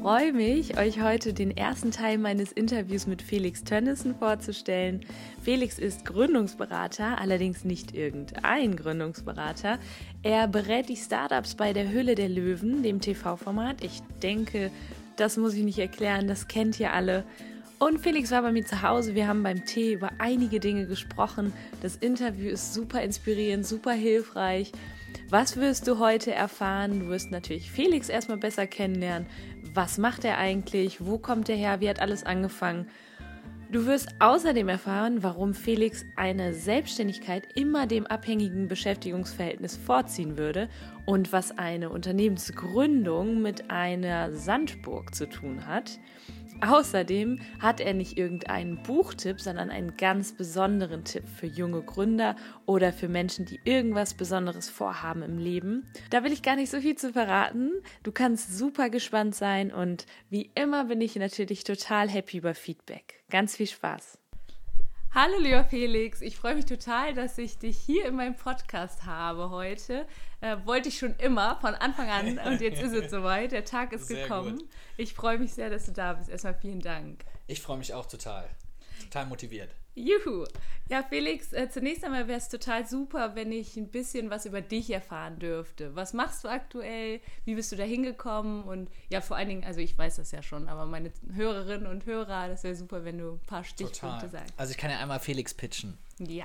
freue mich, euch heute den ersten Teil meines Interviews mit Felix Tönnissen vorzustellen. Felix ist Gründungsberater, allerdings nicht irgendein Gründungsberater. Er berät die Startups bei der Hülle der Löwen, dem TV-Format. Ich denke, das muss ich nicht erklären, das kennt ihr alle. Und Felix war bei mir zu Hause. Wir haben beim Tee über einige Dinge gesprochen. Das Interview ist super inspirierend, super hilfreich. Was wirst du heute erfahren? Du wirst natürlich Felix erstmal besser kennenlernen. Was macht er eigentlich? Wo kommt er her? Wie hat alles angefangen? Du wirst außerdem erfahren, warum Felix eine Selbstständigkeit immer dem abhängigen Beschäftigungsverhältnis vorziehen würde und was eine Unternehmensgründung mit einer Sandburg zu tun hat. Außerdem hat er nicht irgendeinen Buchtipp, sondern einen ganz besonderen Tipp für junge Gründer oder für Menschen, die irgendwas Besonderes vorhaben im Leben. Da will ich gar nicht so viel zu verraten. Du kannst super gespannt sein und wie immer bin ich natürlich total happy über Feedback. Ganz viel Spaß. Hallo lieber Felix, ich freue mich total, dass ich dich hier in meinem Podcast habe heute. Äh, wollte ich schon immer von Anfang an und jetzt ist es soweit. Der Tag ist sehr gekommen. Gut. Ich freue mich sehr, dass du da bist. Erstmal vielen Dank. Ich freue mich auch total. Total motiviert. Juhu. Ja, Felix, äh, zunächst einmal wäre es total super, wenn ich ein bisschen was über dich erfahren dürfte. Was machst du aktuell? Wie bist du da hingekommen? Und ja, vor allen Dingen, also ich weiß das ja schon, aber meine Hörerinnen und Hörer, das wäre super, wenn du ein paar Stichpunkte total. sagst. Also ich kann ja einmal Felix pitchen. Ja.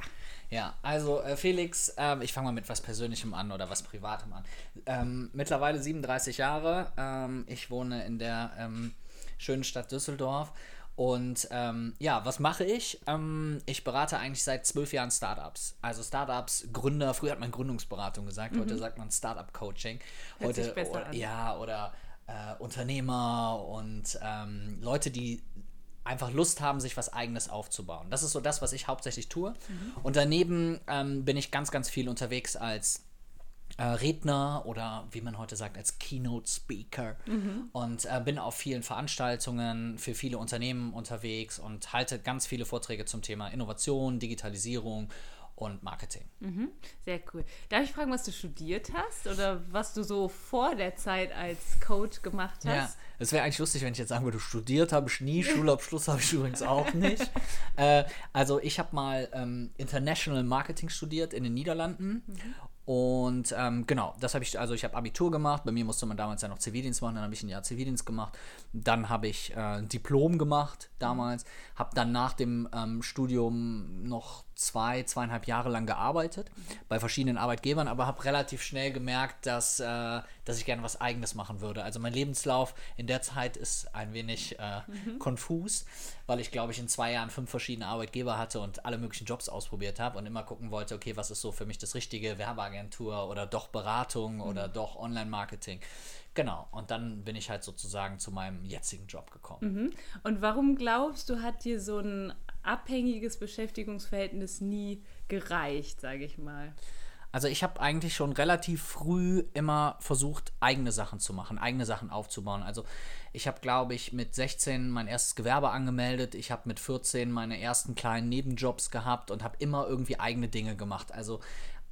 Ja, also äh, Felix, äh, ich fange mal mit was Persönlichem an oder was Privatem an. Ähm, mittlerweile 37 Jahre. Ähm, ich wohne in der ähm, schönen Stadt Düsseldorf und ähm, ja, was mache ich? Ähm, ich berate eigentlich seit zwölf Jahren Startups. Also Startups, Gründer, früher hat man Gründungsberatung gesagt, mhm. heute sagt man Startup-Coaching. Heute, oder, ja, oder äh, Unternehmer und ähm, Leute, die einfach Lust haben, sich was eigenes aufzubauen. Das ist so das, was ich hauptsächlich tue. Mhm. Und daneben ähm, bin ich ganz, ganz viel unterwegs als Redner oder wie man heute sagt, als Keynote Speaker mhm. und äh, bin auf vielen Veranstaltungen für viele Unternehmen unterwegs und halte ganz viele Vorträge zum Thema Innovation, Digitalisierung und Marketing. Mhm. Sehr cool. Darf ich fragen, was du studiert hast oder was du so vor der Zeit als Coach gemacht hast? Ja, es wäre eigentlich lustig, wenn ich jetzt sagen würde, studiert habe ich nie, Schulabschluss habe ich übrigens auch nicht. äh, also ich habe mal ähm, International Marketing studiert in den Niederlanden mhm. Und ähm, genau, das habe ich, also ich habe Abitur gemacht, bei mir musste man damals ja noch Zivildienst machen, dann habe ich ein Jahr Zivildienst gemacht, dann habe ich äh, ein Diplom gemacht damals, habe dann nach dem ähm, Studium noch zwei, zweieinhalb Jahre lang gearbeitet bei verschiedenen Arbeitgebern, aber habe relativ schnell gemerkt, dass, äh, dass ich gerne was Eigenes machen würde. Also mein Lebenslauf in der Zeit ist ein wenig äh, mhm. konfus, weil ich glaube ich in zwei Jahren fünf verschiedene Arbeitgeber hatte und alle möglichen Jobs ausprobiert habe und immer gucken wollte, okay, was ist so für mich das Richtige, Werbeagentur oder doch Beratung mhm. oder doch Online-Marketing. Genau, und dann bin ich halt sozusagen zu meinem jetzigen Job gekommen. Mhm. Und warum glaubst du, hat dir so ein abhängiges Beschäftigungsverhältnis nie gereicht, sage ich mal? Also ich habe eigentlich schon relativ früh immer versucht, eigene Sachen zu machen, eigene Sachen aufzubauen. Also ich habe, glaube ich, mit 16 mein erstes Gewerbe angemeldet. Ich habe mit 14 meine ersten kleinen Nebenjobs gehabt und habe immer irgendwie eigene Dinge gemacht. Also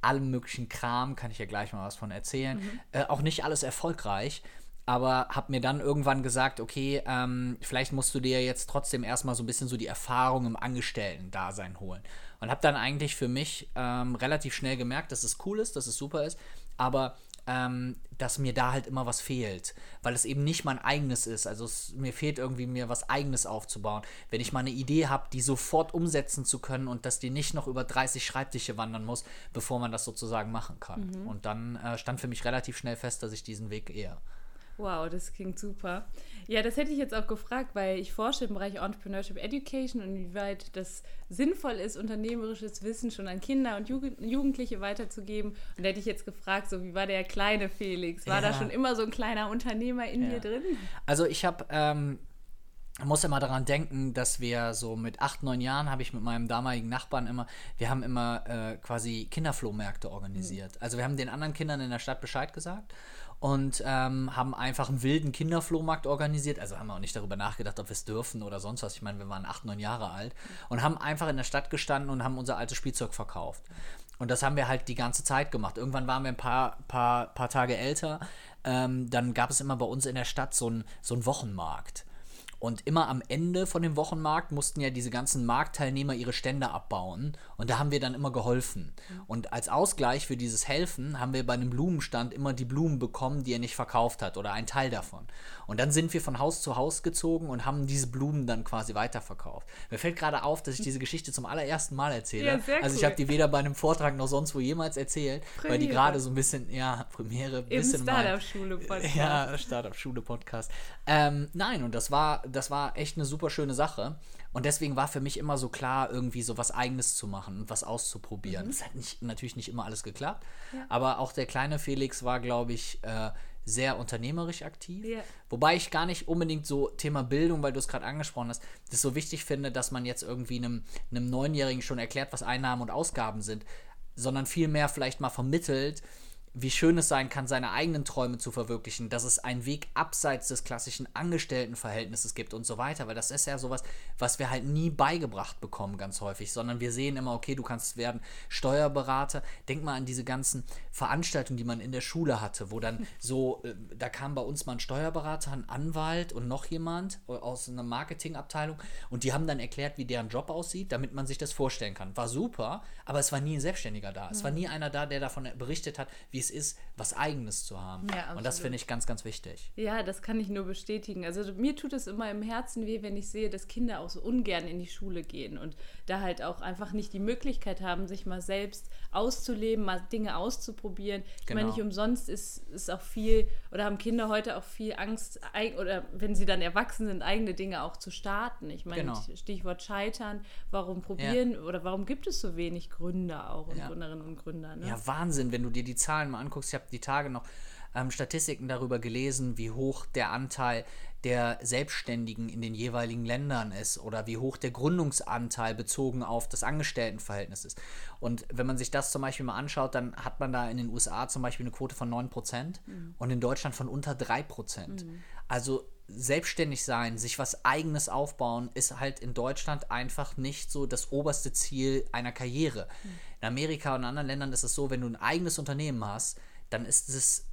allem möglichen Kram, kann ich ja gleich mal was von erzählen. Mhm. Äh, auch nicht alles erfolgreich aber habe mir dann irgendwann gesagt, okay, ähm, vielleicht musst du dir jetzt trotzdem erstmal so ein bisschen so die Erfahrung im Angestellten-Dasein holen. Und habe dann eigentlich für mich ähm, relativ schnell gemerkt, dass es cool ist, dass es super ist, aber ähm, dass mir da halt immer was fehlt, weil es eben nicht mein eigenes ist. Also es, mir fehlt irgendwie mir was eigenes aufzubauen. Wenn ich mal eine Idee habe, die sofort umsetzen zu können und dass die nicht noch über 30 Schreibtische wandern muss, bevor man das sozusagen machen kann. Mhm. Und dann äh, stand für mich relativ schnell fest, dass ich diesen Weg eher Wow, das klingt super. Ja, das hätte ich jetzt auch gefragt, weil ich forsche im Bereich Entrepreneurship Education und inwieweit das sinnvoll ist, unternehmerisches Wissen schon an Kinder und Jugendliche weiterzugeben. Und da hätte ich jetzt gefragt, so wie war der kleine Felix? War ja. da schon immer so ein kleiner Unternehmer in ja. dir drin? Also ich habe ähm, man muss immer daran denken, dass wir so mit acht, neun Jahren habe ich mit meinem damaligen Nachbarn immer, wir haben immer äh, quasi Kinderflohmärkte organisiert. Mhm. Also wir haben den anderen Kindern in der Stadt Bescheid gesagt und ähm, haben einfach einen wilden Kinderflohmarkt organisiert. Also haben wir auch nicht darüber nachgedacht, ob wir es dürfen oder sonst was. Ich meine, wir waren acht, neun Jahre alt und haben einfach in der Stadt gestanden und haben unser altes Spielzeug verkauft. Und das haben wir halt die ganze Zeit gemacht. Irgendwann waren wir ein paar, paar, paar Tage älter. Ähm, dann gab es immer bei uns in der Stadt so einen so Wochenmarkt. Und immer am Ende von dem Wochenmarkt mussten ja diese ganzen Marktteilnehmer ihre Stände abbauen. Und da haben wir dann immer geholfen. Und als Ausgleich für dieses Helfen haben wir bei einem Blumenstand immer die Blumen bekommen, die er nicht verkauft hat oder einen Teil davon. Und dann sind wir von Haus zu Haus gezogen und haben diese Blumen dann quasi weiterverkauft. Mir fällt gerade auf, dass ich diese Geschichte zum allerersten Mal erzähle. Ja, sehr also ich habe die weder bei einem Vortrag noch sonst wo jemals erzählt, Premiere. weil die gerade so ein bisschen, ja, Premiere, ein bisschen Startup-Schule-Podcast. Ja, Startup-Schule-Podcast. Ähm, nein, und das war, das war echt eine super schöne Sache. Und deswegen war für mich immer so klar, irgendwie so was Eigenes zu machen und was auszuprobieren. Es mhm. hat nicht, natürlich nicht immer alles geklappt, ja. aber auch der kleine Felix war, glaube ich, äh, sehr unternehmerisch aktiv. Yeah. Wobei ich gar nicht unbedingt so Thema Bildung, weil du es gerade angesprochen hast, das so wichtig finde, dass man jetzt irgendwie einem, einem Neunjährigen schon erklärt, was Einnahmen und Ausgaben sind, sondern vielmehr vielleicht mal vermittelt, wie schön es sein kann, seine eigenen Träume zu verwirklichen, dass es einen Weg abseits des klassischen Angestelltenverhältnisses gibt und so weiter, weil das ist ja sowas, was wir halt nie beigebracht bekommen, ganz häufig, sondern wir sehen immer, okay, du kannst werden Steuerberater. Denk mal an diese ganzen Veranstaltungen, die man in der Schule hatte, wo dann so, äh, da kam bei uns mal ein Steuerberater, ein Anwalt und noch jemand aus einer Marketingabteilung und die haben dann erklärt, wie deren Job aussieht, damit man sich das vorstellen kann. War super, aber es war nie ein Selbstständiger da. Es war nie einer da, der davon berichtet hat, wie es ist, was Eigenes zu haben. Ja, und das finde ich ganz, ganz wichtig. Ja, das kann ich nur bestätigen. Also mir tut es immer im Herzen weh, wenn ich sehe, dass Kinder auch so ungern in die Schule gehen und da halt auch einfach nicht die Möglichkeit haben, sich mal selbst auszuleben, mal Dinge auszuprobieren. Ich genau. meine, nicht umsonst ist, ist auch viel, oder haben Kinder heute auch viel Angst, oder wenn sie dann erwachsen sind, eigene Dinge auch zu starten. Ich meine, genau. Stichwort Scheitern, warum probieren ja. oder warum gibt es so wenig Gründer auch und ja. Gründerinnen und Gründer? Ne? Ja, Wahnsinn, wenn du dir die Zahlen mal anguckst. Ich habe die Tage noch ähm, Statistiken darüber gelesen, wie hoch der Anteil der Selbstständigen in den jeweiligen Ländern ist oder wie hoch der Gründungsanteil bezogen auf das Angestelltenverhältnis ist. Und wenn man sich das zum Beispiel mal anschaut, dann hat man da in den USA zum Beispiel eine Quote von 9% mhm. und in Deutschland von unter 3%. Mhm. Also selbstständig sein, sich was eigenes aufbauen, ist halt in Deutschland einfach nicht so das oberste Ziel einer Karriere. Mhm. In Amerika und in anderen Ländern ist es so, wenn du ein eigenes Unternehmen hast, dann ist es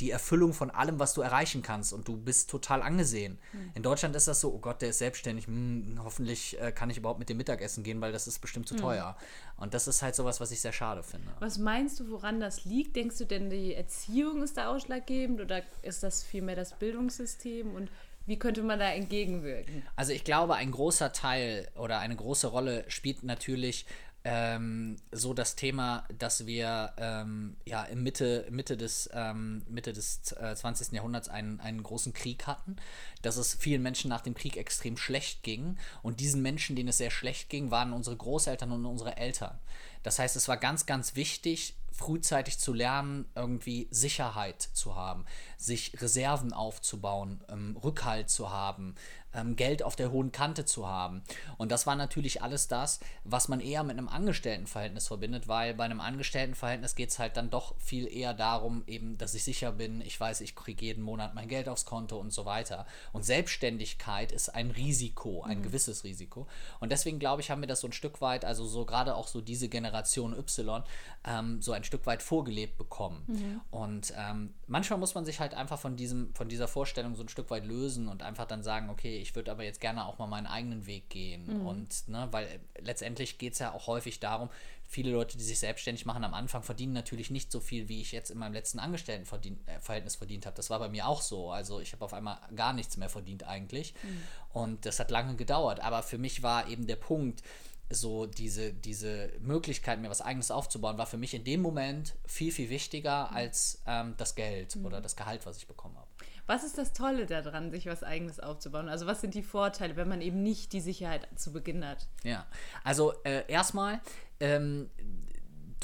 die Erfüllung von allem, was du erreichen kannst und du bist total angesehen. Mhm. In Deutschland ist das so, oh Gott, der ist selbstständig, hm, hoffentlich äh, kann ich überhaupt mit dem Mittagessen gehen, weil das ist bestimmt zu mhm. teuer. Und das ist halt sowas, was ich sehr schade finde. Was meinst du, woran das liegt? Denkst du denn, die Erziehung ist da ausschlaggebend oder ist das vielmehr das Bildungssystem und wie könnte man da entgegenwirken? Also ich glaube, ein großer Teil oder eine große Rolle spielt natürlich ähm, so das Thema, dass wir ähm, ja im Mitte, Mitte des, ähm, Mitte des äh, 20. Jahrhunderts einen, einen großen Krieg hatten, dass es vielen Menschen nach dem Krieg extrem schlecht ging und diesen Menschen, denen es sehr schlecht ging, waren unsere Großeltern und unsere Eltern. Das heißt, es war ganz, ganz wichtig, frühzeitig zu lernen, irgendwie Sicherheit zu haben, sich Reserven aufzubauen, ähm, Rückhalt zu haben, ähm, Geld auf der hohen Kante zu haben. Und das war natürlich alles das, was man eher mit einem Angestelltenverhältnis verbindet, weil bei einem Angestelltenverhältnis geht es halt dann doch viel eher darum, eben, dass ich sicher bin, ich weiß, ich kriege jeden Monat mein Geld aufs Konto und so weiter. Und Selbstständigkeit ist ein Risiko, ein mhm. gewisses Risiko. Und deswegen glaube ich, haben wir das so ein Stück weit, also so gerade auch so diese Generation Y, ähm, so ein Stück weit vorgelebt bekommen. Mhm. Und ähm, manchmal muss man sich halt einfach von diesem, von dieser Vorstellung so ein Stück weit lösen und einfach dann sagen, okay, ich würde aber jetzt gerne auch mal meinen eigenen Weg gehen. Mhm. Und, ne, weil letztendlich geht es ja auch häufig darum, viele Leute, die sich selbstständig machen, am Anfang verdienen natürlich nicht so viel, wie ich jetzt in meinem letzten Angestelltenverhältnis verdient habe. Das war bei mir auch so. Also ich habe auf einmal gar nichts mehr verdient eigentlich. Mhm. Und das hat lange gedauert. Aber für mich war eben der Punkt, so diese, diese Möglichkeit, mir was Eigenes aufzubauen, war für mich in dem Moment viel, viel wichtiger als ähm, das Geld mhm. oder das Gehalt, was ich bekommen habe. Was ist das Tolle daran, sich was Eigenes aufzubauen? Also was sind die Vorteile, wenn man eben nicht die Sicherheit zu Beginn hat? Ja, also äh, erstmal, ähm,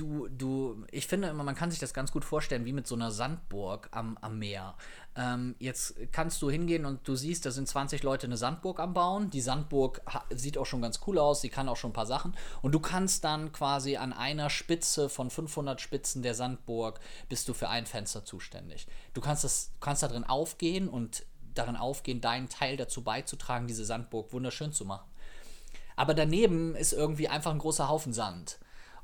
du, du, ich finde immer, man kann sich das ganz gut vorstellen, wie mit so einer Sandburg am, am Meer. Ähm, jetzt kannst du hingehen und du siehst, da sind 20 Leute eine Sandburg am Bauen. Die Sandburg sieht auch schon ganz cool aus, sie kann auch schon ein paar Sachen. Und du kannst dann quasi an einer Spitze von 500 Spitzen der Sandburg bist du für ein Fenster zuständig. Du kannst, das, kannst da drin aufgehen und darin aufgehen, deinen Teil dazu beizutragen, diese Sandburg wunderschön zu machen. Aber daneben ist irgendwie einfach ein großer Haufen Sand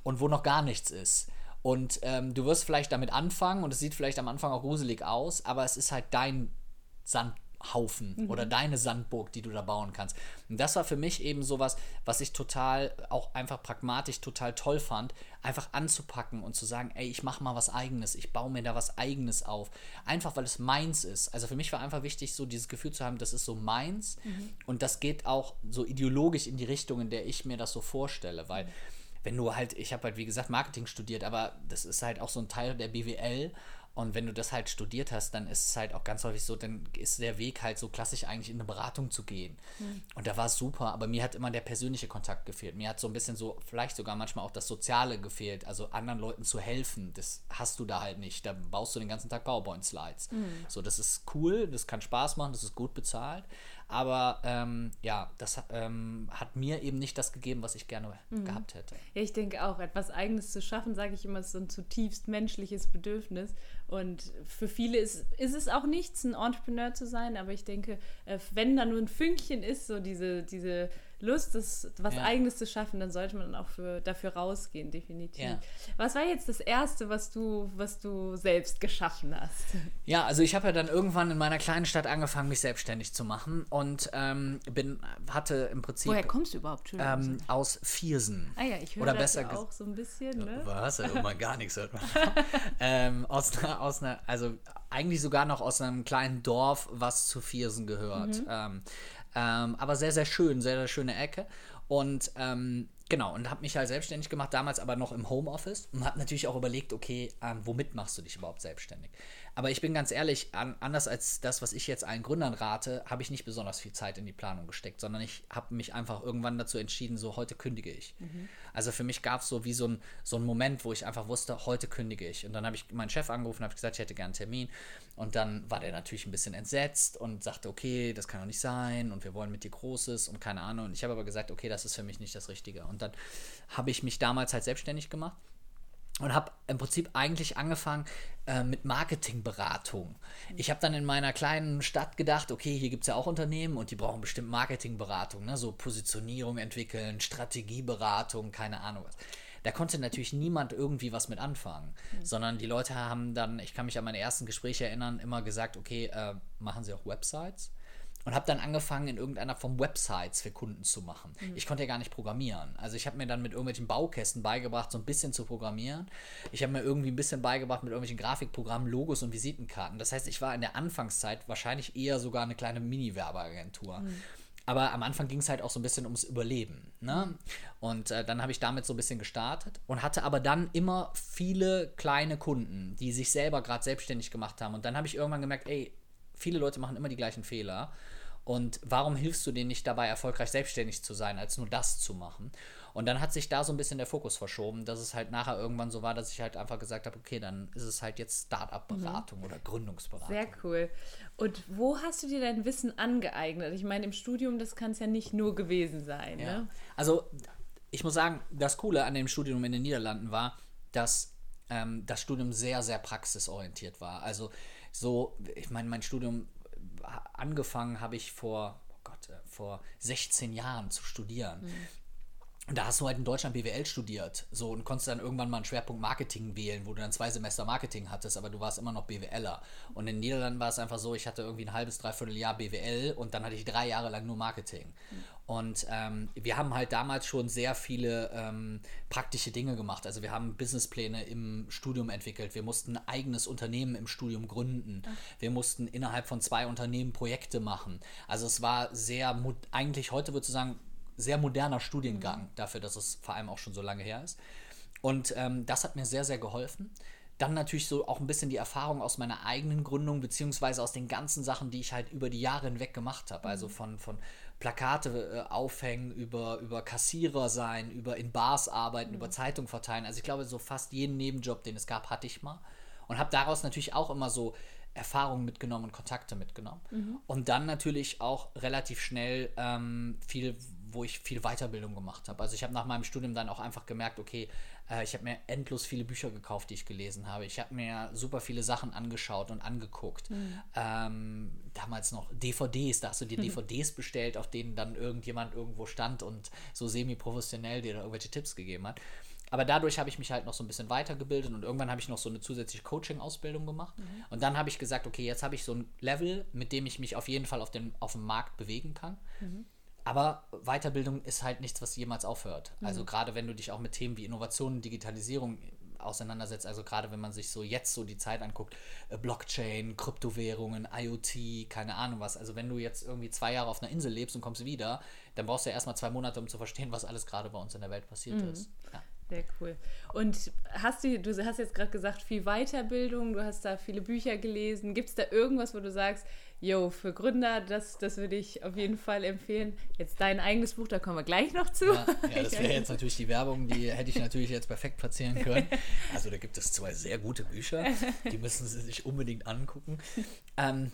und wo noch gar nichts ist. Und ähm, du wirst vielleicht damit anfangen und es sieht vielleicht am Anfang auch gruselig aus, aber es ist halt dein Sandhaufen mhm. oder deine Sandburg, die du da bauen kannst. Und das war für mich eben sowas, was ich total, auch einfach pragmatisch total toll fand, einfach anzupacken und zu sagen, ey, ich mache mal was eigenes, ich baue mir da was eigenes auf. Einfach weil es meins ist. Also für mich war einfach wichtig, so dieses Gefühl zu haben, das ist so meins mhm. und das geht auch so ideologisch in die Richtung, in der ich mir das so vorstelle, weil. Mhm wenn du halt, ich habe halt wie gesagt Marketing studiert, aber das ist halt auch so ein Teil der BWL und wenn du das halt studiert hast, dann ist es halt auch ganz häufig so, dann ist der Weg halt so klassisch eigentlich in eine Beratung zu gehen. Mhm. Und da war es super, aber mir hat immer der persönliche Kontakt gefehlt. Mir hat so ein bisschen so, vielleicht sogar manchmal auch das Soziale gefehlt, also anderen Leuten zu helfen. Das hast du da halt nicht. Da baust du den ganzen Tag PowerPoint-Slides. Mhm. So, das ist cool, das kann Spaß machen, das ist gut bezahlt. Aber ähm, ja, das ähm, hat mir eben nicht das gegeben, was ich gerne mhm. gehabt hätte. Ja, ich denke auch, etwas Eigenes zu schaffen, sage ich immer, ist so ein zutiefst menschliches Bedürfnis. Und für viele ist, ist es auch nichts, ein Entrepreneur zu sein, aber ich denke, äh, wenn da nur ein Fünkchen ist, so diese, diese Lust, das, was ja. Eigenes zu schaffen, dann sollte man auch für, dafür rausgehen, definitiv. Ja. Was war jetzt das Erste, was du, was du selbst geschaffen hast? Ja, also ich habe ja dann irgendwann in meiner kleinen Stadt angefangen, mich selbstständig zu machen und ähm, bin, hatte im Prinzip. Woher kommst du überhaupt? Ähm, aus Viersen. Ah ja, ich höre das ja auch so ein bisschen. Ne? Was? Man gar nichts hört man. ähm, aus einer, aus einer, also eigentlich sogar noch aus einem kleinen Dorf, was zu Viersen gehört. Mhm. Ähm, ähm, aber sehr, sehr schön, sehr, sehr schöne Ecke. Und ähm, genau, und habe mich halt selbstständig gemacht, damals aber noch im Homeoffice und habe natürlich auch überlegt, okay, ähm, womit machst du dich überhaupt selbstständig? Aber ich bin ganz ehrlich, an, anders als das, was ich jetzt allen Gründern rate, habe ich nicht besonders viel Zeit in die Planung gesteckt, sondern ich habe mich einfach irgendwann dazu entschieden, so heute kündige ich. Mhm. Also für mich gab es so wie so ein, so ein Moment, wo ich einfach wusste, heute kündige ich. Und dann habe ich meinen Chef angerufen, habe gesagt, ich hätte gerne einen Termin. Und dann war der natürlich ein bisschen entsetzt und sagte, okay, das kann doch nicht sein und wir wollen mit dir Großes und keine Ahnung. Und ich habe aber gesagt, okay, das ist für mich nicht das Richtige. Und dann habe ich mich damals halt selbstständig gemacht und habe im Prinzip eigentlich angefangen äh, mit Marketingberatung. Ich habe dann in meiner kleinen Stadt gedacht, okay, hier gibt es ja auch Unternehmen und die brauchen bestimmt Marketingberatung, ne? so Positionierung entwickeln, Strategieberatung, keine Ahnung was. Da konnte natürlich niemand irgendwie was mit anfangen, mhm. sondern die Leute haben dann, ich kann mich an meine ersten Gespräche erinnern, immer gesagt, okay, äh, machen Sie auch Websites? Und habe dann angefangen, in irgendeiner Form Websites für Kunden zu machen. Mhm. Ich konnte ja gar nicht programmieren. Also ich habe mir dann mit irgendwelchen Baukästen beigebracht, so ein bisschen zu programmieren. Ich habe mir irgendwie ein bisschen beigebracht mit irgendwelchen Grafikprogrammen, Logos und Visitenkarten. Das heißt, ich war in der Anfangszeit wahrscheinlich eher sogar eine kleine Mini-Werbeagentur. Mhm. Aber am Anfang ging es halt auch so ein bisschen ums Überleben. Ne? Und äh, dann habe ich damit so ein bisschen gestartet und hatte aber dann immer viele kleine Kunden, die sich selber gerade selbstständig gemacht haben. Und dann habe ich irgendwann gemerkt, ey, viele Leute machen immer die gleichen Fehler. Und warum hilfst du denen nicht dabei, erfolgreich selbstständig zu sein, als nur das zu machen? Und dann hat sich da so ein bisschen der Fokus verschoben, dass es halt nachher irgendwann so war, dass ich halt einfach gesagt habe, okay, dann ist es halt jetzt Start-up-Beratung mhm. oder Gründungsberatung. Sehr cool. Und wo hast du dir dein Wissen angeeignet? Ich meine, im Studium, das kann es ja nicht nur gewesen sein. Ja. Ne? Also, ich muss sagen, das Coole an dem Studium in den Niederlanden war, dass ähm, das Studium sehr, sehr praxisorientiert war. Also, so, ich meine, mein Studium angefangen habe ich vor, oh Gott, äh, vor 16 Jahren zu studieren. Mhm. Und da hast du halt in Deutschland BWL studiert, so und konntest dann irgendwann mal einen Schwerpunkt Marketing wählen, wo du dann zwei Semester Marketing hattest, aber du warst immer noch BWLer. Und in den Niederlanden war es einfach so, ich hatte irgendwie ein halbes, dreiviertel Jahr BWL und dann hatte ich drei Jahre lang nur Marketing. Mhm. Und ähm, wir haben halt damals schon sehr viele ähm, praktische Dinge gemacht. Also wir haben Businesspläne im Studium entwickelt. Wir mussten ein eigenes Unternehmen im Studium gründen. Wir mussten innerhalb von zwei Unternehmen Projekte machen. Also es war sehr, eigentlich heute würde ich sagen, sehr moderner Studiengang mhm. dafür, dass es vor allem auch schon so lange her ist. Und ähm, das hat mir sehr, sehr geholfen. dann natürlich so auch ein bisschen die Erfahrung aus meiner eigenen Gründung, beziehungsweise aus den ganzen Sachen, die ich halt über die Jahre hinweg gemacht habe. Also von, von Plakate äh, aufhängen, über, über Kassierer sein, über in Bars arbeiten, mhm. über Zeitung verteilen. Also ich glaube, so fast jeden Nebenjob, den es gab, hatte ich mal. Und habe daraus natürlich auch immer so Erfahrungen mitgenommen und Kontakte mitgenommen. Mhm. Und dann natürlich auch relativ schnell ähm, viel, wo ich viel Weiterbildung gemacht habe. Also ich habe nach meinem Studium dann auch einfach gemerkt, okay, äh, ich habe mir endlos viele Bücher gekauft, die ich gelesen habe. Ich habe mir super viele Sachen angeschaut und angeguckt. Mhm. Ähm, damals noch DVDs, da hast du dir mhm. DVDs bestellt, auf denen dann irgendjemand irgendwo stand und so semi-professionell dir da irgendwelche Tipps gegeben hat. Aber dadurch habe ich mich halt noch so ein bisschen weitergebildet und irgendwann habe ich noch so eine zusätzliche Coaching-Ausbildung gemacht. Mhm. Und dann habe ich gesagt, okay, jetzt habe ich so ein Level, mit dem ich mich auf jeden Fall auf, den, auf dem Markt bewegen kann. Mhm. Aber Weiterbildung ist halt nichts, was jemals aufhört. Mhm. Also gerade wenn du dich auch mit Themen wie Innovation, Digitalisierung auseinandersetzt, also gerade wenn man sich so jetzt so die Zeit anguckt, äh, Blockchain, Kryptowährungen, IoT, keine Ahnung was. Also wenn du jetzt irgendwie zwei Jahre auf einer Insel lebst und kommst wieder, dann brauchst du ja erstmal zwei Monate, um zu verstehen, was alles gerade bei uns in der Welt passiert mhm. ist. Ja. Sehr cool. Und hast du, du hast jetzt gerade gesagt, viel Weiterbildung, du hast da viele Bücher gelesen. Gibt es da irgendwas, wo du sagst, yo, für Gründer, das, das würde ich auf jeden Fall empfehlen. Jetzt dein eigenes Buch, da kommen wir gleich noch zu. Ja, ja das wäre jetzt natürlich die Werbung, die hätte ich natürlich jetzt perfekt platzieren können. Also da gibt es zwei sehr gute Bücher, die müssen Sie sich unbedingt angucken. Ähm,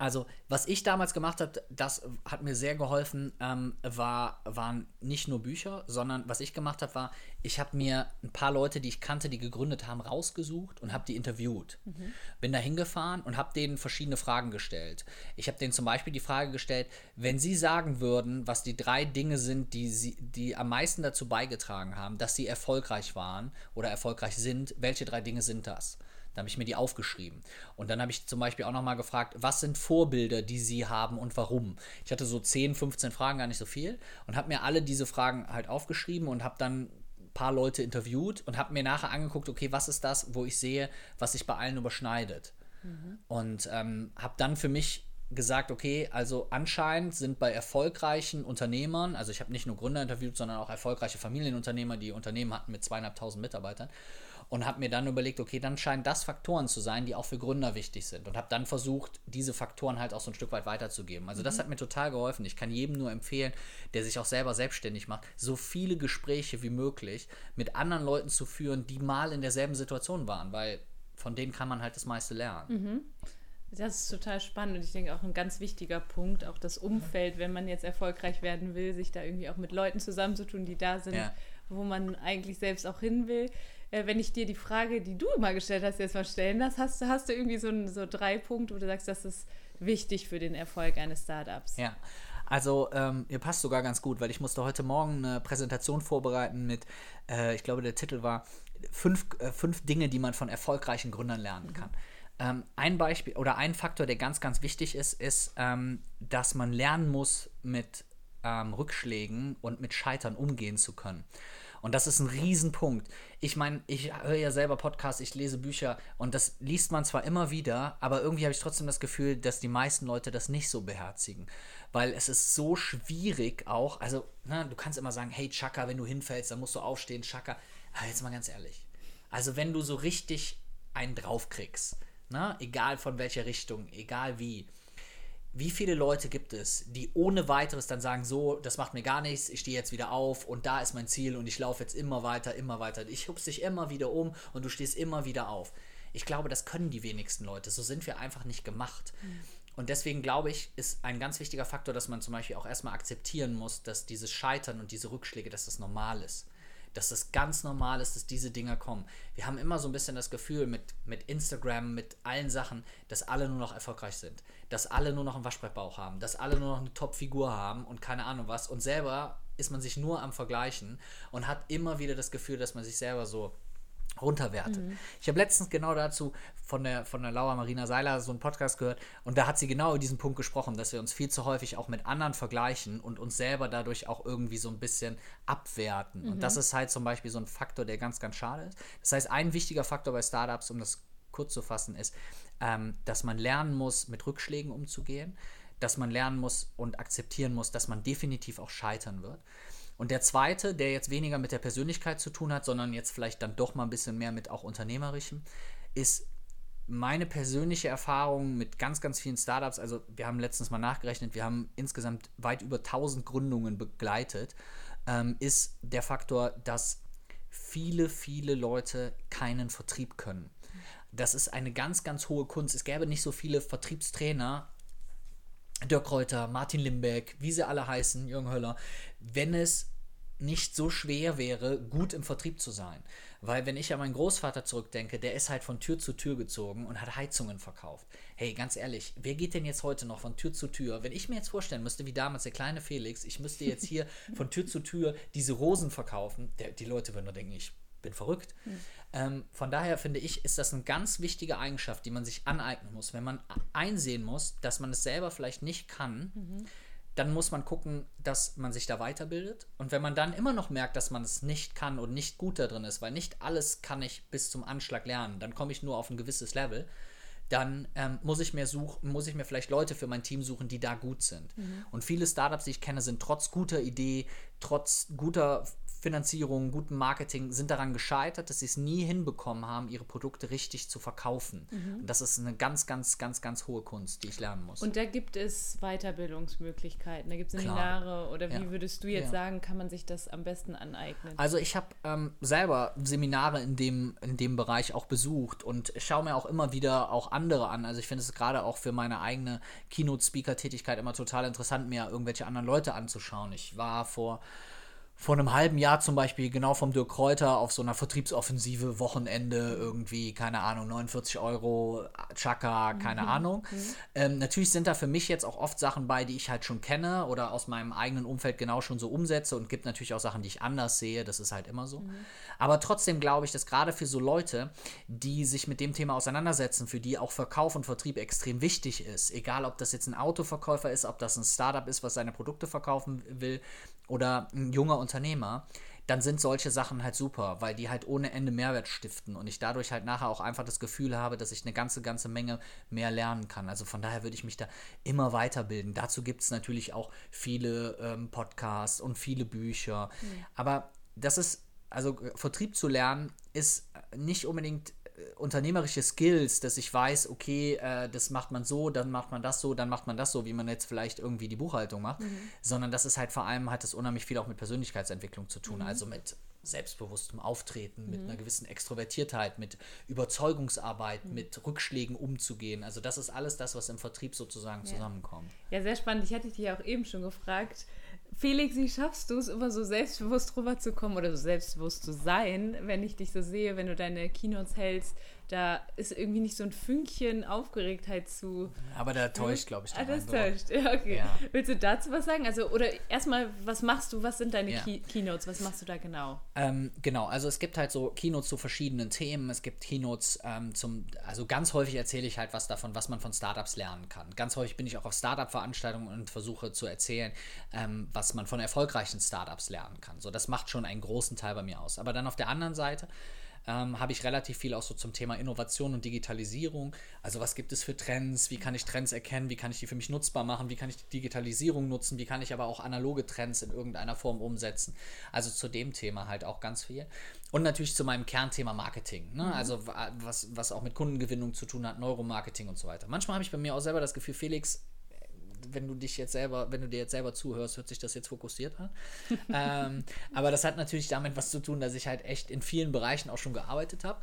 also, was ich damals gemacht habe, das hat mir sehr geholfen, ähm, war, waren nicht nur Bücher, sondern was ich gemacht habe, war, ich habe mir ein paar Leute, die ich kannte, die gegründet haben, rausgesucht und habe die interviewt. Mhm. Bin da hingefahren und habe denen verschiedene Fragen gestellt. Ich habe denen zum Beispiel die Frage gestellt, wenn sie sagen würden, was die drei Dinge sind, die, sie, die am meisten dazu beigetragen haben, dass sie erfolgreich waren oder erfolgreich sind, welche drei Dinge sind das? Da habe ich mir die aufgeschrieben. Und dann habe ich zum Beispiel auch nochmal gefragt, was sind Vorbilder, die Sie haben und warum? Ich hatte so 10, 15 Fragen, gar nicht so viel. Und habe mir alle diese Fragen halt aufgeschrieben und habe dann ein paar Leute interviewt und habe mir nachher angeguckt, okay, was ist das, wo ich sehe, was sich bei allen überschneidet. Mhm. Und ähm, habe dann für mich gesagt, okay, also anscheinend sind bei erfolgreichen Unternehmern, also ich habe nicht nur Gründer interviewt, sondern auch erfolgreiche Familienunternehmer, die Unternehmen hatten mit zweieinhalbtausend Mitarbeitern und habe mir dann überlegt, okay, dann scheinen das Faktoren zu sein, die auch für Gründer wichtig sind und habe dann versucht, diese Faktoren halt auch so ein Stück weit weiterzugeben. Also mhm. das hat mir total geholfen. Ich kann jedem nur empfehlen, der sich auch selber selbstständig macht, so viele Gespräche wie möglich mit anderen Leuten zu führen, die mal in derselben Situation waren, weil von denen kann man halt das meiste lernen. Mhm. Das ist total spannend und ich denke auch ein ganz wichtiger Punkt, auch das Umfeld, wenn man jetzt erfolgreich werden will, sich da irgendwie auch mit Leuten zusammenzutun, die da sind, ja. wo man eigentlich selbst auch hin will äh, wenn ich dir die Frage, die du immer gestellt hast, jetzt mal stellen lasse, hast, hast du irgendwie so, so drei Punkte, wo du sagst, das ist wichtig für den Erfolg eines Startups? Ja. Also, ähm, ihr passt sogar ganz gut, weil ich musste heute Morgen eine Präsentation vorbereiten mit, äh, ich glaube, der Titel war fünf, äh, fünf Dinge, die man von erfolgreichen Gründern lernen mhm. kann. Ähm, ein Beispiel oder ein Faktor, der ganz, ganz wichtig ist, ist, ähm, dass man lernen muss, mit ähm, Rückschlägen und mit Scheitern umgehen zu können. Und das ist ein Riesenpunkt. Ich meine, ich höre ja selber Podcasts, ich lese Bücher und das liest man zwar immer wieder, aber irgendwie habe ich trotzdem das Gefühl, dass die meisten Leute das nicht so beherzigen. Weil es ist so schwierig auch, also ne, du kannst immer sagen, hey Chaka, wenn du hinfällst, dann musst du aufstehen, Chaka. Aber jetzt mal ganz ehrlich. Also wenn du so richtig einen draufkriegst, ne, egal von welcher Richtung, egal wie, wie viele Leute gibt es, die ohne weiteres dann sagen, so, das macht mir gar nichts, ich stehe jetzt wieder auf und da ist mein Ziel und ich laufe jetzt immer weiter, immer weiter. Ich hupse dich immer wieder um und du stehst immer wieder auf. Ich glaube, das können die wenigsten Leute. So sind wir einfach nicht gemacht. Mhm. Und deswegen glaube ich, ist ein ganz wichtiger Faktor, dass man zum Beispiel auch erstmal akzeptieren muss, dass dieses Scheitern und diese Rückschläge, dass das normal ist dass es ganz normal ist, dass diese Dinger kommen. Wir haben immer so ein bisschen das Gefühl mit, mit Instagram, mit allen Sachen, dass alle nur noch erfolgreich sind. Dass alle nur noch einen Waschbrettbauch haben, dass alle nur noch eine Top-Figur haben und keine Ahnung was. Und selber ist man sich nur am Vergleichen und hat immer wieder das Gefühl, dass man sich selber so runterwertet. Mhm. Ich habe letztens genau dazu von der, von der Laura Marina Seiler so einen Podcast gehört und da hat sie genau über diesen Punkt gesprochen, dass wir uns viel zu häufig auch mit anderen vergleichen und uns selber dadurch auch irgendwie so ein bisschen abwerten. Mhm. Und das ist halt zum Beispiel so ein Faktor, der ganz, ganz schade ist. Das heißt, ein wichtiger Faktor bei Startups, um das kurz zu fassen, ist, ähm, dass man lernen muss, mit Rückschlägen umzugehen, dass man lernen muss und akzeptieren muss, dass man definitiv auch scheitern wird Und der zweite, der jetzt weniger mit der Persönlichkeit zu tun hat, sondern jetzt vielleicht dann doch mal ein bisschen mehr mit auch Unternehmerischem, ist meine persönliche Erfahrung mit ganz, ganz vielen Startups. Also wir haben letztens mal nachgerechnet, wir haben insgesamt weit über 1000 Gründungen begleitet, ähm, ist der Faktor, dass viele, viele Leute keinen Vertrieb können. Das ist eine ganz, ganz hohe Kunst. Es gäbe nicht so viele Vertriebstrainer, Dirk Reuter, Martin Limbeck, wie sie alle heißen, Jürgen Höller, wenn es nicht so schwer wäre, gut im Vertrieb zu sein. Weil wenn ich an meinen Großvater zurückdenke, der ist halt von Tür zu Tür gezogen und hat Heizungen verkauft. Hey, ganz ehrlich, wer geht denn jetzt heute noch von Tür zu Tür? Wenn ich mir jetzt vorstellen müsste, wie damals der kleine Felix, ich müsste jetzt hier von Tür zu Tür diese Rosen verkaufen, der, die Leute würden nur denken, ich bin verrückt. Mhm. Ähm, von daher finde ich, ist das eine ganz wichtige Eigenschaft, die man sich aneignen muss. Wenn man einsehen muss, dass man es selber vielleicht nicht kann, mhm dann muss man gucken, dass man sich da weiterbildet. Und wenn man dann immer noch merkt, dass man es nicht kann und nicht gut da drin ist, weil nicht alles kann ich bis zum Anschlag lernen, dann komme ich nur auf ein gewisses Level, dann ähm, muss ich mir suchen, muss ich mir vielleicht Leute für mein Team suchen, die da gut sind. Mhm. Und viele Startups, die ich kenne, sind trotz guter Idee, trotz guter Finanzierung, gutem Marketing sind daran gescheitert, dass sie es nie hinbekommen haben, ihre Produkte richtig zu verkaufen. Mhm. Und das ist eine ganz, ganz, ganz, ganz hohe Kunst, die ich lernen muss. Und da gibt es Weiterbildungsmöglichkeiten, da gibt es Seminare oder wie ja. würdest du jetzt ja. sagen, kann man sich das am besten aneignen? Also ich habe ähm, selber Seminare in dem, in dem Bereich auch besucht und schaue mir auch immer wieder auch andere an. Also ich finde es gerade auch für meine eigene Keynote-Speaker-Tätigkeit immer total interessant, mir irgendwelche anderen Leute anzuschauen. Ich war vor vor einem halben Jahr zum Beispiel genau vom Dirk Kräuter auf so einer Vertriebsoffensive Wochenende irgendwie, keine Ahnung, 49 Euro, Chaka, keine mhm. Ahnung. Mhm. Ähm, natürlich sind da für mich jetzt auch oft Sachen bei, die ich halt schon kenne oder aus meinem eigenen Umfeld genau schon so umsetze und gibt natürlich auch Sachen, die ich anders sehe, das ist halt immer so. Mhm. Aber trotzdem glaube ich, dass gerade für so Leute, die sich mit dem Thema auseinandersetzen, für die auch Verkauf und Vertrieb extrem wichtig ist, egal ob das jetzt ein Autoverkäufer ist, ob das ein Startup ist, was seine Produkte verkaufen will, oder ein junger Unternehmer, dann sind solche Sachen halt super, weil die halt ohne Ende Mehrwert stiften und ich dadurch halt nachher auch einfach das Gefühl habe, dass ich eine ganze, ganze Menge mehr lernen kann. Also von daher würde ich mich da immer weiterbilden. Dazu gibt es natürlich auch viele ähm, Podcasts und viele Bücher. Mhm. Aber das ist, also Vertrieb zu lernen, ist nicht unbedingt unternehmerische Skills, dass ich weiß, okay, äh, das macht man so, dann macht man das so, dann macht man das so, wie man jetzt vielleicht irgendwie die Buchhaltung macht, mhm. sondern das ist halt vor allem, hat es unheimlich viel auch mit Persönlichkeitsentwicklung zu tun, mhm. also mit selbstbewusstem Auftreten, mhm. mit einer gewissen Extrovertiertheit, mit Überzeugungsarbeit, mhm. mit Rückschlägen umzugehen. Also das ist alles das, was im Vertrieb sozusagen ja. zusammenkommt. Ja, sehr spannend. Ich hatte dich ja auch eben schon gefragt, Felix, wie schaffst du es, immer so selbstbewusst rüberzukommen oder so selbstbewusst zu sein, wenn ich dich so sehe, wenn du deine Keynotes hältst? Da ist irgendwie nicht so ein Fünkchen Aufgeregtheit zu. Aber da täuscht, glaube ich. Ah, das täuscht. Ja, okay. Ja. Willst du dazu was sagen? Also, oder erstmal, was machst du? Was sind deine ja. Key Keynotes? Was machst du da genau? Ähm, genau, also es gibt halt so Keynotes zu verschiedenen Themen. Es gibt Keynotes ähm, zum, also ganz häufig erzähle ich halt was davon, was man von Startups lernen kann. Ganz häufig bin ich auch auf Startup-Veranstaltungen und versuche zu erzählen, ähm, was man von erfolgreichen Startups lernen kann. So, das macht schon einen großen Teil bei mir aus. Aber dann auf der anderen Seite ähm, habe ich relativ viel auch so zum Thema Innovation und Digitalisierung. Also was gibt es für Trends? Wie kann ich Trends erkennen? Wie kann ich die für mich nutzbar machen? Wie kann ich die Digitalisierung nutzen? Wie kann ich aber auch analoge Trends in irgendeiner Form umsetzen? Also zu dem Thema halt auch ganz viel. Und natürlich zu meinem Kernthema Marketing. Ne? Mhm. Also was, was auch mit Kundengewinnung zu tun hat, Neuromarketing und so weiter. Manchmal habe ich bei mir auch selber das Gefühl, Felix, wenn du dich jetzt selber, wenn du dir jetzt selber zuhörst, hört sich das jetzt fokussiert an. ähm, aber das hat natürlich damit was zu tun, dass ich halt echt in vielen Bereichen auch schon gearbeitet habe.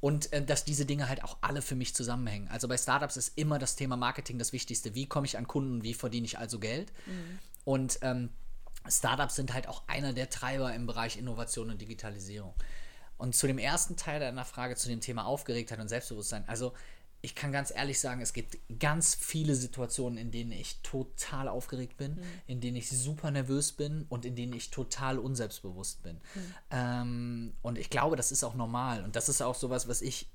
Und äh, dass diese Dinge halt auch alle für mich zusammenhängen. Also bei Startups ist immer das Thema Marketing das Wichtigste. Wie komme ich an Kunden, wie verdiene ich also Geld? Mhm. Und ähm, Startups sind halt auch einer der Treiber im Bereich Innovation und Digitalisierung. Und zu dem ersten Teil deiner Frage, zu dem Thema Aufgeregtheit und Selbstbewusstsein. Also ich kann ganz ehrlich sagen, es gibt ganz viele Situationen, in denen ich total aufgeregt bin, mhm. in denen ich super nervös bin und in denen ich total unselbstbewusst bin. Mhm. Ähm, und ich glaube, das ist auch normal. Und das ist auch sowas, was ich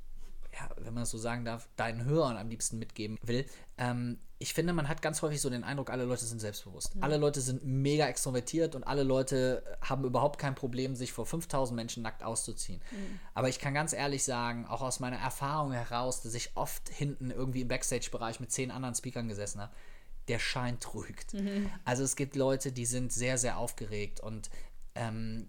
ja, wenn man das so sagen darf, deinen Hörern am liebsten mitgeben will. Ähm, ich finde, man hat ganz häufig so den Eindruck, alle Leute sind selbstbewusst. Mhm. Alle Leute sind mega extrovertiert und alle Leute haben überhaupt kein Problem, sich vor 5000 Menschen nackt auszuziehen. Mhm. Aber ich kann ganz ehrlich sagen, auch aus meiner Erfahrung heraus, dass ich oft hinten irgendwie im Backstage-Bereich mit zehn anderen Speakern gesessen habe, der Schein trügt. Mhm. Also es gibt Leute, die sind sehr, sehr aufgeregt und ähm,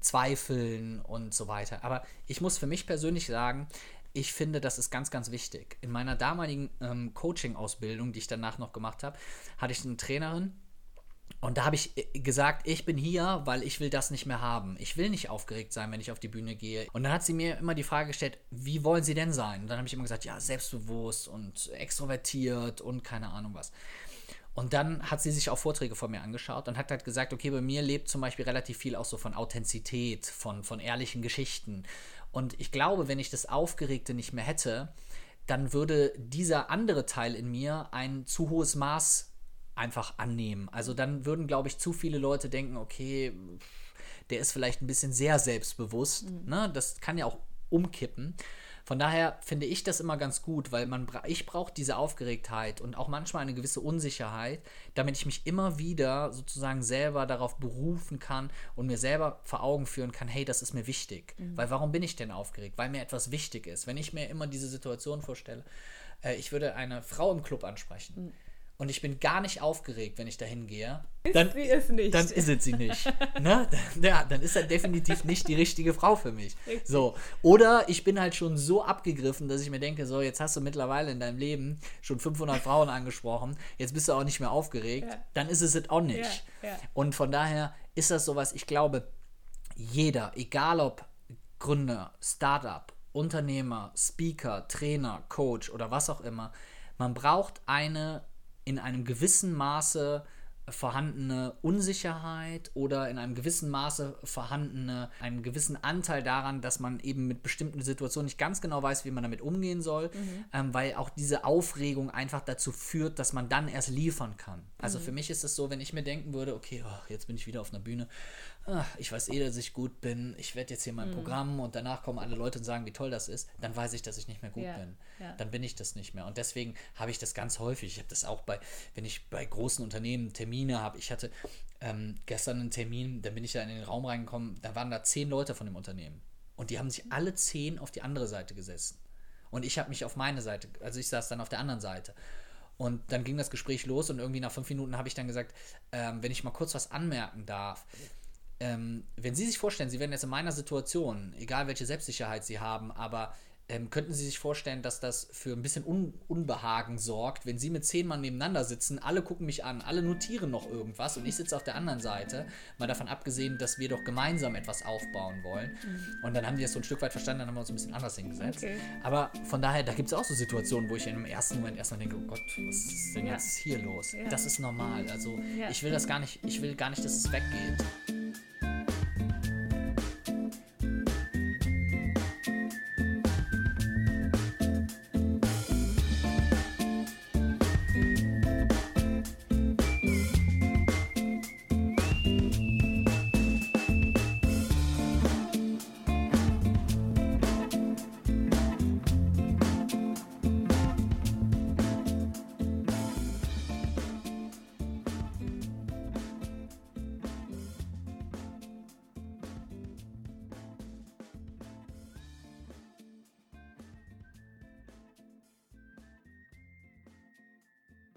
zweifeln und so weiter. Aber ich muss für mich persönlich sagen, ich finde, das ist ganz, ganz wichtig. In meiner damaligen ähm, Coaching-Ausbildung, die ich danach noch gemacht habe, hatte ich eine Trainerin, und da habe ich äh, gesagt, ich bin hier, weil ich will das nicht mehr haben. Ich will nicht aufgeregt sein, wenn ich auf die Bühne gehe. Und dann hat sie mir immer die Frage gestellt, wie wollen Sie denn sein? Und dann habe ich immer gesagt, ja, selbstbewusst und extrovertiert und keine Ahnung was. Und dann hat sie sich auch Vorträge von mir angeschaut und hat halt gesagt, okay, bei mir lebt zum Beispiel relativ viel auch so von Authentizität, von, von ehrlichen Geschichten. Und ich glaube, wenn ich das Aufgeregte nicht mehr hätte, dann würde dieser andere Teil in mir ein zu hohes Maß einfach annehmen. Also dann würden, glaube ich, zu viele Leute denken, okay, der ist vielleicht ein bisschen sehr selbstbewusst. Mhm. Ne? Das kann ja auch umkippen. Von daher finde ich das immer ganz gut, weil man ich brauche diese Aufgeregtheit und auch manchmal eine gewisse Unsicherheit, damit ich mich immer wieder sozusagen selber darauf berufen kann und mir selber vor Augen führen kann, hey, das ist mir wichtig. Mhm. Weil warum bin ich denn aufgeregt? Weil mir etwas wichtig ist. Wenn ich mir immer diese Situation vorstelle, äh, ich würde eine Frau im Club ansprechen. Mhm und ich bin gar nicht aufgeregt, wenn ich da hingehe, dann, sie es nicht. dann ist es sie nicht. ne? Ja, dann ist er definitiv nicht die richtige Frau für mich. So. Oder ich bin halt schon so abgegriffen, dass ich mir denke, so, jetzt hast du mittlerweile in deinem Leben schon 500 Frauen angesprochen, jetzt bist du auch nicht mehr aufgeregt, ja. dann ist es es auch nicht. Ja. Und von daher ist das sowas, ich glaube, jeder, egal ob Gründer, Startup, Unternehmer, Speaker, Trainer, Coach oder was auch immer, man braucht eine in einem gewissen Maße vorhandene Unsicherheit oder in einem gewissen Maße vorhandene, einen gewissen Anteil daran, dass man eben mit bestimmten Situationen nicht ganz genau weiß, wie man damit umgehen soll, mhm. ähm, weil auch diese Aufregung einfach dazu führt, dass man dann erst liefern kann. Also mhm. für mich ist es so, wenn ich mir denken würde, okay, oh, jetzt bin ich wieder auf einer Bühne, ach, ich weiß eh, dass ich gut bin, ich werde jetzt hier mein mhm. Programm und danach kommen alle Leute und sagen, wie toll das ist, dann weiß ich, dass ich nicht mehr gut ja. bin. Ja. Dann bin ich das nicht mehr. Und deswegen habe ich das ganz häufig. Ich habe das auch bei, wenn ich bei großen Unternehmen Termine habe. Ich hatte ähm, gestern einen Termin, da bin ich da in den Raum reingekommen, da waren da zehn Leute von dem Unternehmen. Und die haben sich alle zehn auf die andere Seite gesessen. Und ich habe mich auf meine Seite, also ich saß dann auf der anderen Seite. Und dann ging das Gespräch los und irgendwie nach fünf Minuten habe ich dann gesagt, ähm, wenn ich mal kurz was anmerken darf ähm, wenn Sie sich vorstellen, Sie wären jetzt in meiner Situation, egal welche Selbstsicherheit Sie haben, aber ähm, könnten Sie sich vorstellen, dass das für ein bisschen Un Unbehagen sorgt, wenn Sie mit zehn Mann nebeneinander sitzen, alle gucken mich an, alle notieren noch irgendwas und ich sitze auf der anderen Seite, mal davon abgesehen, dass wir doch gemeinsam etwas aufbauen wollen. Mhm. Und dann haben die das so ein Stück weit verstanden, dann haben wir uns ein bisschen anders hingesetzt. Okay. Aber von daher, da gibt es auch so Situationen, wo ich im ersten Moment erstmal denke, oh Gott, was ist denn ja. jetzt hier los? Ja. Das ist normal. Also ja. ich will das gar nicht, ich will gar nicht, dass es weggeht.